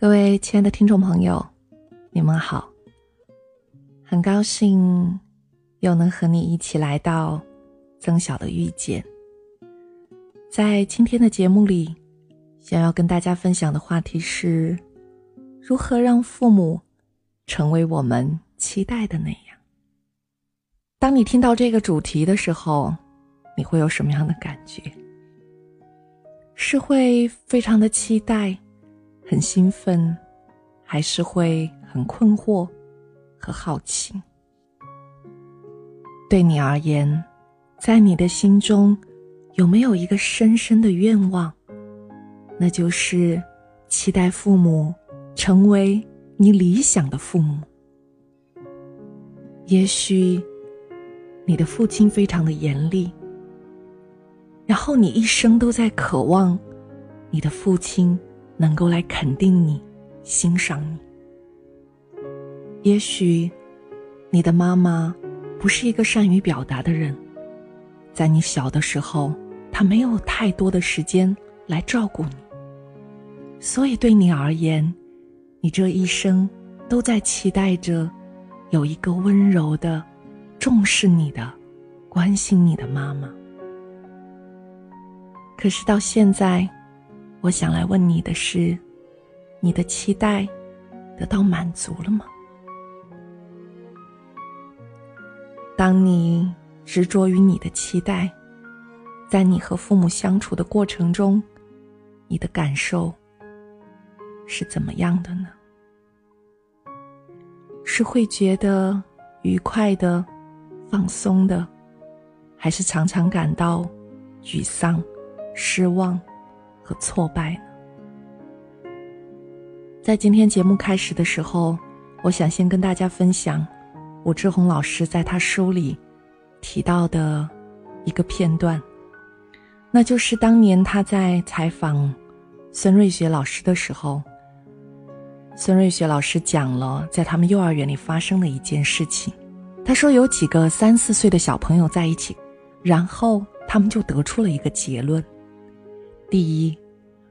各位亲爱的听众朋友，你们好！很高兴又能和你一起来到曾小的遇见。在今天的节目里，想要跟大家分享的话题是：如何让父母成为我们期待的那样。当你听到这个主题的时候，你会有什么样的感觉？是会非常的期待？很兴奋，还是会很困惑和好奇。对你而言，在你的心中有没有一个深深的愿望？那就是期待父母成为你理想的父母。也许你的父亲非常的严厉，然后你一生都在渴望你的父亲。能够来肯定你、欣赏你。也许，你的妈妈不是一个善于表达的人，在你小的时候，她没有太多的时间来照顾你，所以对你而言，你这一生都在期待着有一个温柔的、重视你的、关心你的妈妈。可是到现在。我想来问你的是，你的期待得到满足了吗？当你执着于你的期待，在你和父母相处的过程中，你的感受是怎么样的呢？是会觉得愉快的、放松的，还是常常感到沮丧、失望？和挫败呢？在今天节目开始的时候，我想先跟大家分享武志红老师在他书里提到的一个片段，那就是当年他在采访孙瑞雪老师的时候，孙瑞雪老师讲了在他们幼儿园里发生的一件事情。他说有几个三四岁的小朋友在一起，然后他们就得出了一个结论：第一。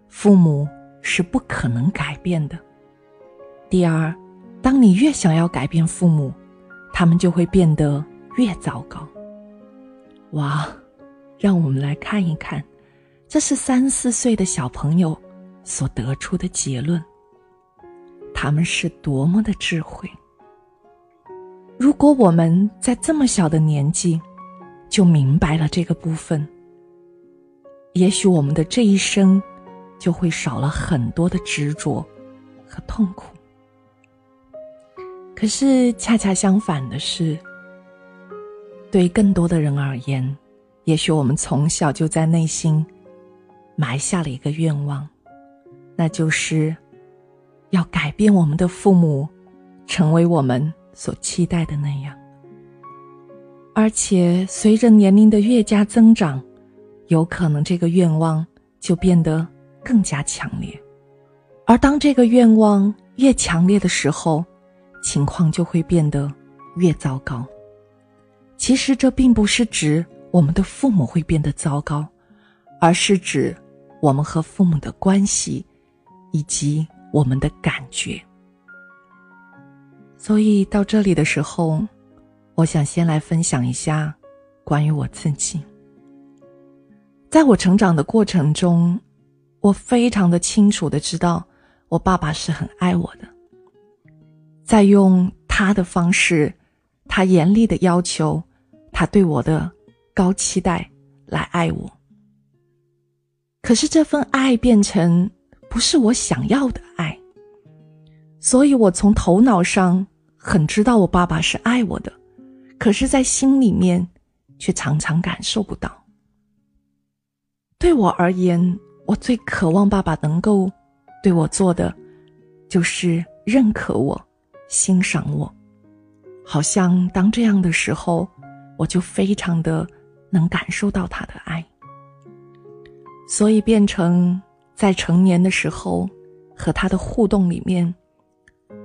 父母是不可能改变的。第二，当你越想要改变父母，他们就会变得越糟糕。哇，让我们来看一看，这是三四岁的小朋友所得出的结论。他们是多么的智慧！如果我们在这么小的年纪就明白了这个部分，也许我们的这一生。就会少了很多的执着和痛苦。可是恰恰相反的是，对更多的人而言，也许我们从小就在内心埋下了一个愿望，那就是要改变我们的父母，成为我们所期待的那样。而且随着年龄的越加增长，有可能这个愿望就变得。更加强烈，而当这个愿望越强烈的时候，情况就会变得越糟糕。其实这并不是指我们的父母会变得糟糕，而是指我们和父母的关系以及我们的感觉。所以到这里的时候，我想先来分享一下关于我自己，在我成长的过程中。我非常的清楚的知道，我爸爸是很爱我的，在用他的方式，他严厉的要求，他对我的高期待来爱我。可是这份爱变成不是我想要的爱，所以我从头脑上很知道我爸爸是爱我的，可是，在心里面却常常感受不到。对我而言。我最渴望爸爸能够对我做的，就是认可我、欣赏我。好像当这样的时候，我就非常的能感受到他的爱。所以变成在成年的时候和他的互动里面，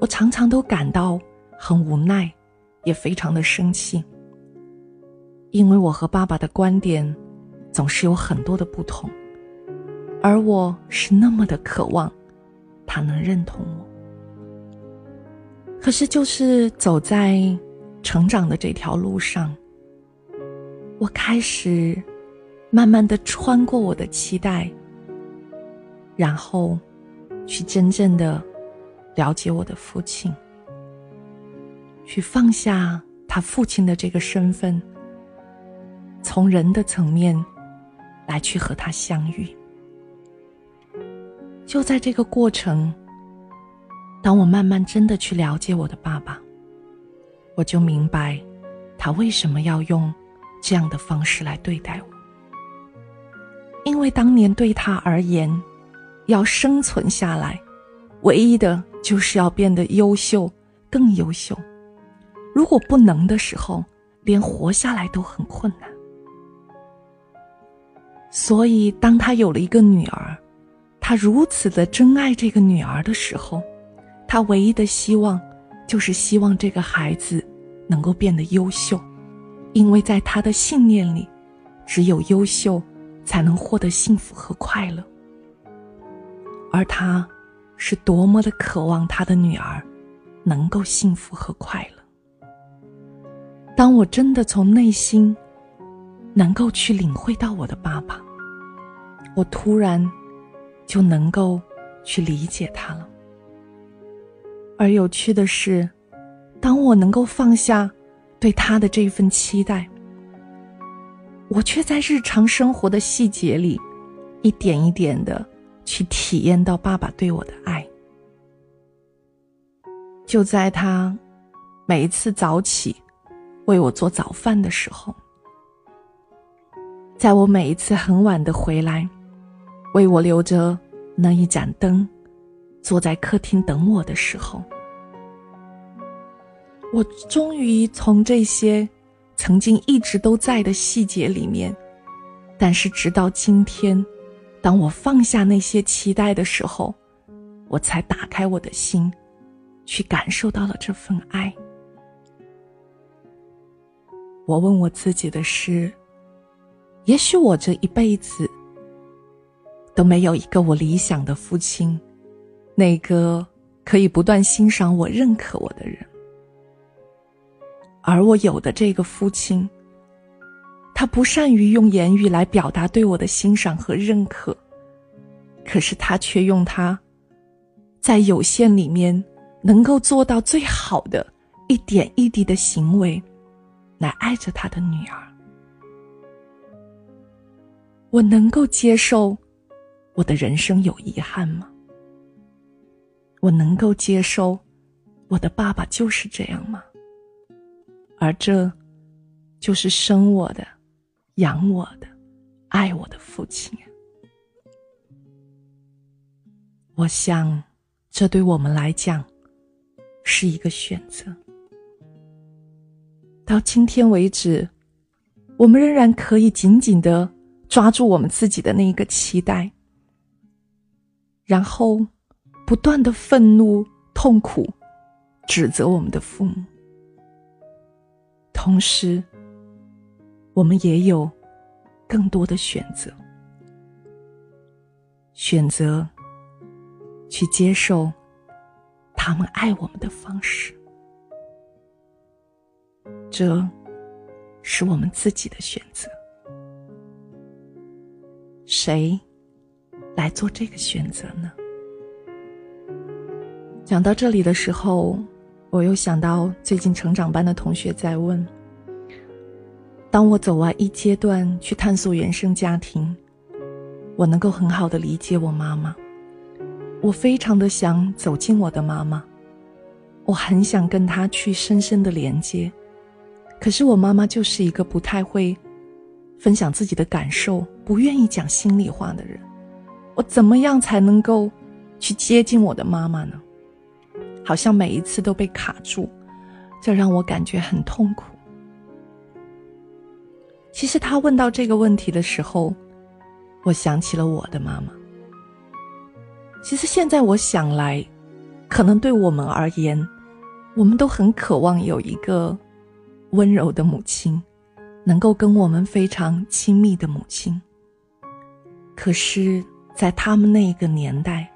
我常常都感到很无奈，也非常的生气，因为我和爸爸的观点总是有很多的不同。而我是那么的渴望，他能认同我。可是，就是走在成长的这条路上，我开始慢慢的穿过我的期待，然后去真正的了解我的父亲，去放下他父亲的这个身份，从人的层面来去和他相遇。就在这个过程。当我慢慢真的去了解我的爸爸，我就明白，他为什么要用这样的方式来对待我。因为当年对他而言，要生存下来，唯一的就是要变得优秀，更优秀。如果不能的时候，连活下来都很困难。所以，当他有了一个女儿，他如此的珍爱这个女儿的时候。他唯一的希望，就是希望这个孩子能够变得优秀，因为在他的信念里，只有优秀才能获得幸福和快乐。而他，是多么的渴望他的女儿能够幸福和快乐。当我真的从内心能够去领会到我的爸爸，我突然就能够去理解他了。而有趣的是，当我能够放下对他的这份期待，我却在日常生活的细节里，一点一点的去体验到爸爸对我的爱。就在他每一次早起为我做早饭的时候，在我每一次很晚的回来，为我留着那一盏灯。坐在客厅等我的时候，我终于从这些曾经一直都在的细节里面，但是直到今天，当我放下那些期待的时候，我才打开我的心，去感受到了这份爱。我问我自己的是：也许我这一辈子都没有一个我理想的父亲。那个可以不断欣赏我、认可我的人，而我有的这个父亲，他不善于用言语来表达对我的欣赏和认可，可是他却用他，在有限里面能够做到最好的一点一滴的行为，来爱着他的女儿。我能够接受我的人生有遗憾吗？我能够接受，我的爸爸就是这样吗？而这，就是生我的、养我的、爱我的父亲。我想，这对我们来讲，是一个选择。到今天为止，我们仍然可以紧紧的抓住我们自己的那一个期待，然后。不断的愤怒、痛苦、指责我们的父母，同时，我们也有更多的选择，选择去接受他们爱我们的方式，这是我们自己的选择。谁来做这个选择呢？讲到这里的时候，我又想到最近成长班的同学在问：当我走完一阶段去探索原生家庭，我能够很好的理解我妈妈，我非常的想走进我的妈妈，我很想跟她去深深的连接，可是我妈妈就是一个不太会分享自己的感受、不愿意讲心里话的人，我怎么样才能够去接近我的妈妈呢？好像每一次都被卡住，这让我感觉很痛苦。其实他问到这个问题的时候，我想起了我的妈妈。其实现在我想来，可能对我们而言，我们都很渴望有一个温柔的母亲，能够跟我们非常亲密的母亲。可是，在他们那个年代。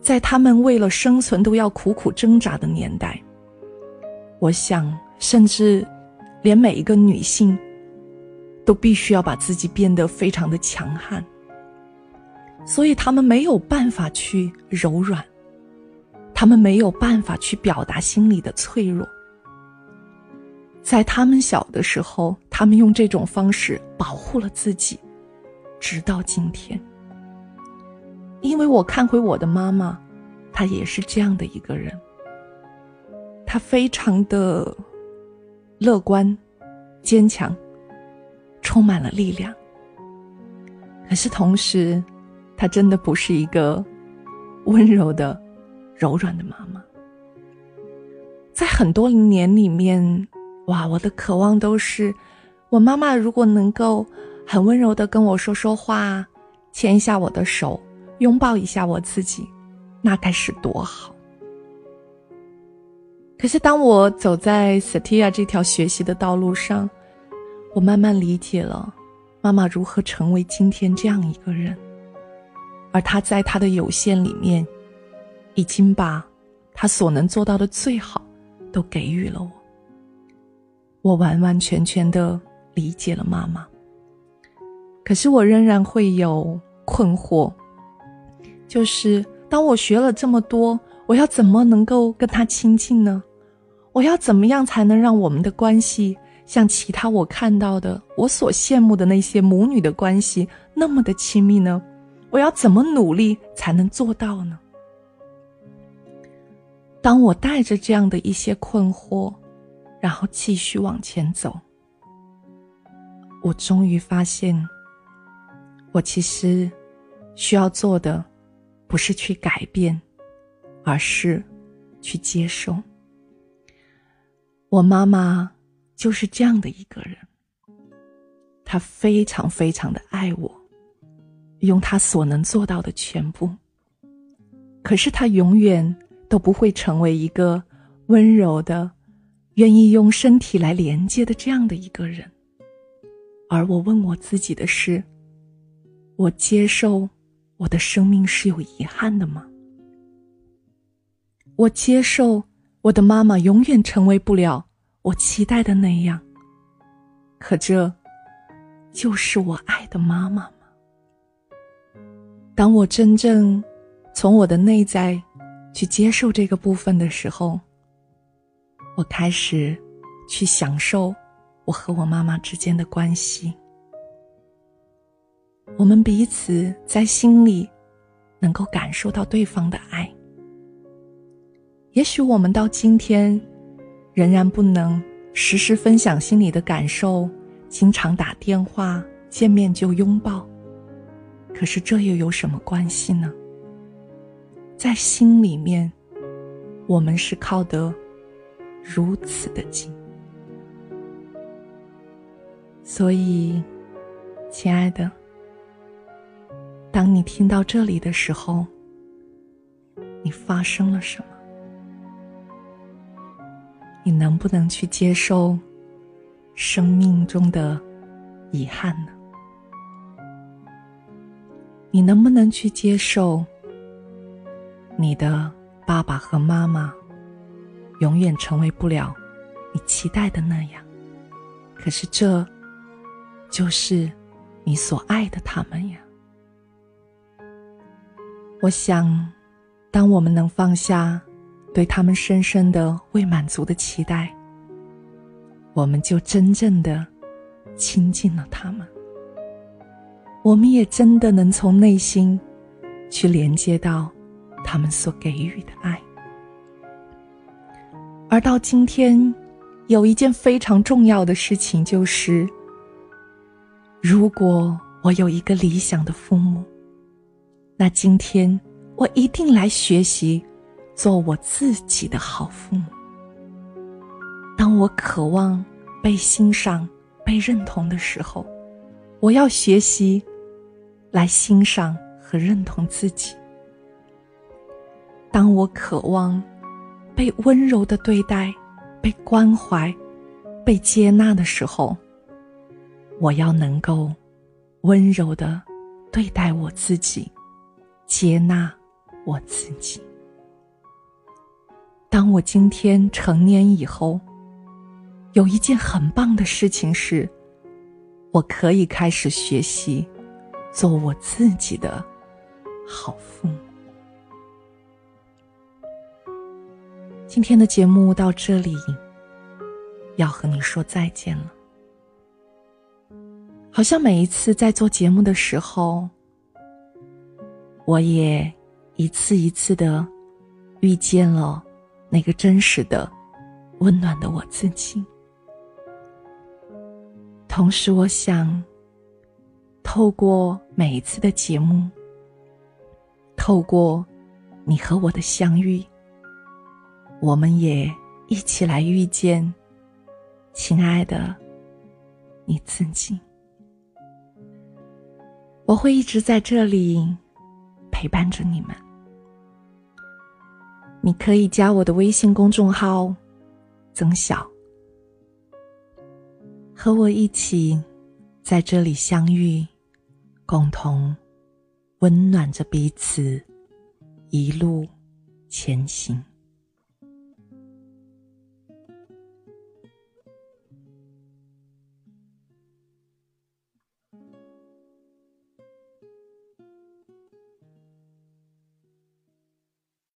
在他们为了生存都要苦苦挣扎的年代，我想，甚至连每一个女性都必须要把自己变得非常的强悍，所以他们没有办法去柔软，他们没有办法去表达心里的脆弱。在他们小的时候，他们用这种方式保护了自己，直到今天。因为我看回我的妈妈，她也是这样的一个人。她非常的乐观、坚强，充满了力量。可是同时，她真的不是一个温柔的、柔软的妈妈。在很多年里面，哇，我的渴望都是，我妈妈如果能够很温柔的跟我说说话，牵一下我的手。拥抱一下我自己，那该是多好。可是当我走在 Satya 这条学习的道路上，我慢慢理解了妈妈如何成为今天这样一个人，而她在她的有限里面，已经把她所能做到的最好都给予了我。我完完全全的理解了妈妈，可是我仍然会有困惑。就是当我学了这么多，我要怎么能够跟他亲近呢？我要怎么样才能让我们的关系像其他我看到的、我所羡慕的那些母女的关系那么的亲密呢？我要怎么努力才能做到呢？当我带着这样的一些困惑，然后继续往前走，我终于发现，我其实需要做的。不是去改变，而是去接受。我妈妈就是这样的一个人，她非常非常的爱我，用她所能做到的全部。可是她永远都不会成为一个温柔的、愿意用身体来连接的这样的一个人。而我问我自己的是：我接受。我的生命是有遗憾的吗？我接受我的妈妈永远成为不了我期待的那样。可这，就是我爱的妈妈吗？当我真正从我的内在去接受这个部分的时候，我开始去享受我和我妈妈之间的关系。我们彼此在心里能够感受到对方的爱。也许我们到今天仍然不能时时分享心里的感受，经常打电话、见面就拥抱，可是这又有什么关系呢？在心里面，我们是靠得如此的近。所以，亲爱的。当你听到这里的时候，你发生了什么？你能不能去接受生命中的遗憾呢？你能不能去接受你的爸爸和妈妈永远成为不了你期待的那样？可是这就是你所爱的他们呀。我想，当我们能放下对他们深深的未满足的期待，我们就真正的亲近了他们。我们也真的能从内心去连接到他们所给予的爱。而到今天，有一件非常重要的事情就是：如果我有一个理想的父母。那今天，我一定来学习，做我自己的好父母。当我渴望被欣赏、被认同的时候，我要学习来欣赏和认同自己。当我渴望被温柔的对待、被关怀、被接纳的时候，我要能够温柔的对待我自己。接纳我自己。当我今天成年以后，有一件很棒的事情是，我可以开始学习做我自己的好父母。今天的节目到这里，要和你说再见了。好像每一次在做节目的时候，我也一次一次的遇见了那个真实的、温暖的我自己。同时，我想透过每一次的节目，透过你和我的相遇，我们也一起来遇见亲爱的你自己。我会一直在这里陪伴着你们。你可以加我的微信公众号“曾晓”，和我一起在这里相遇，共同温暖着彼此，一路前行。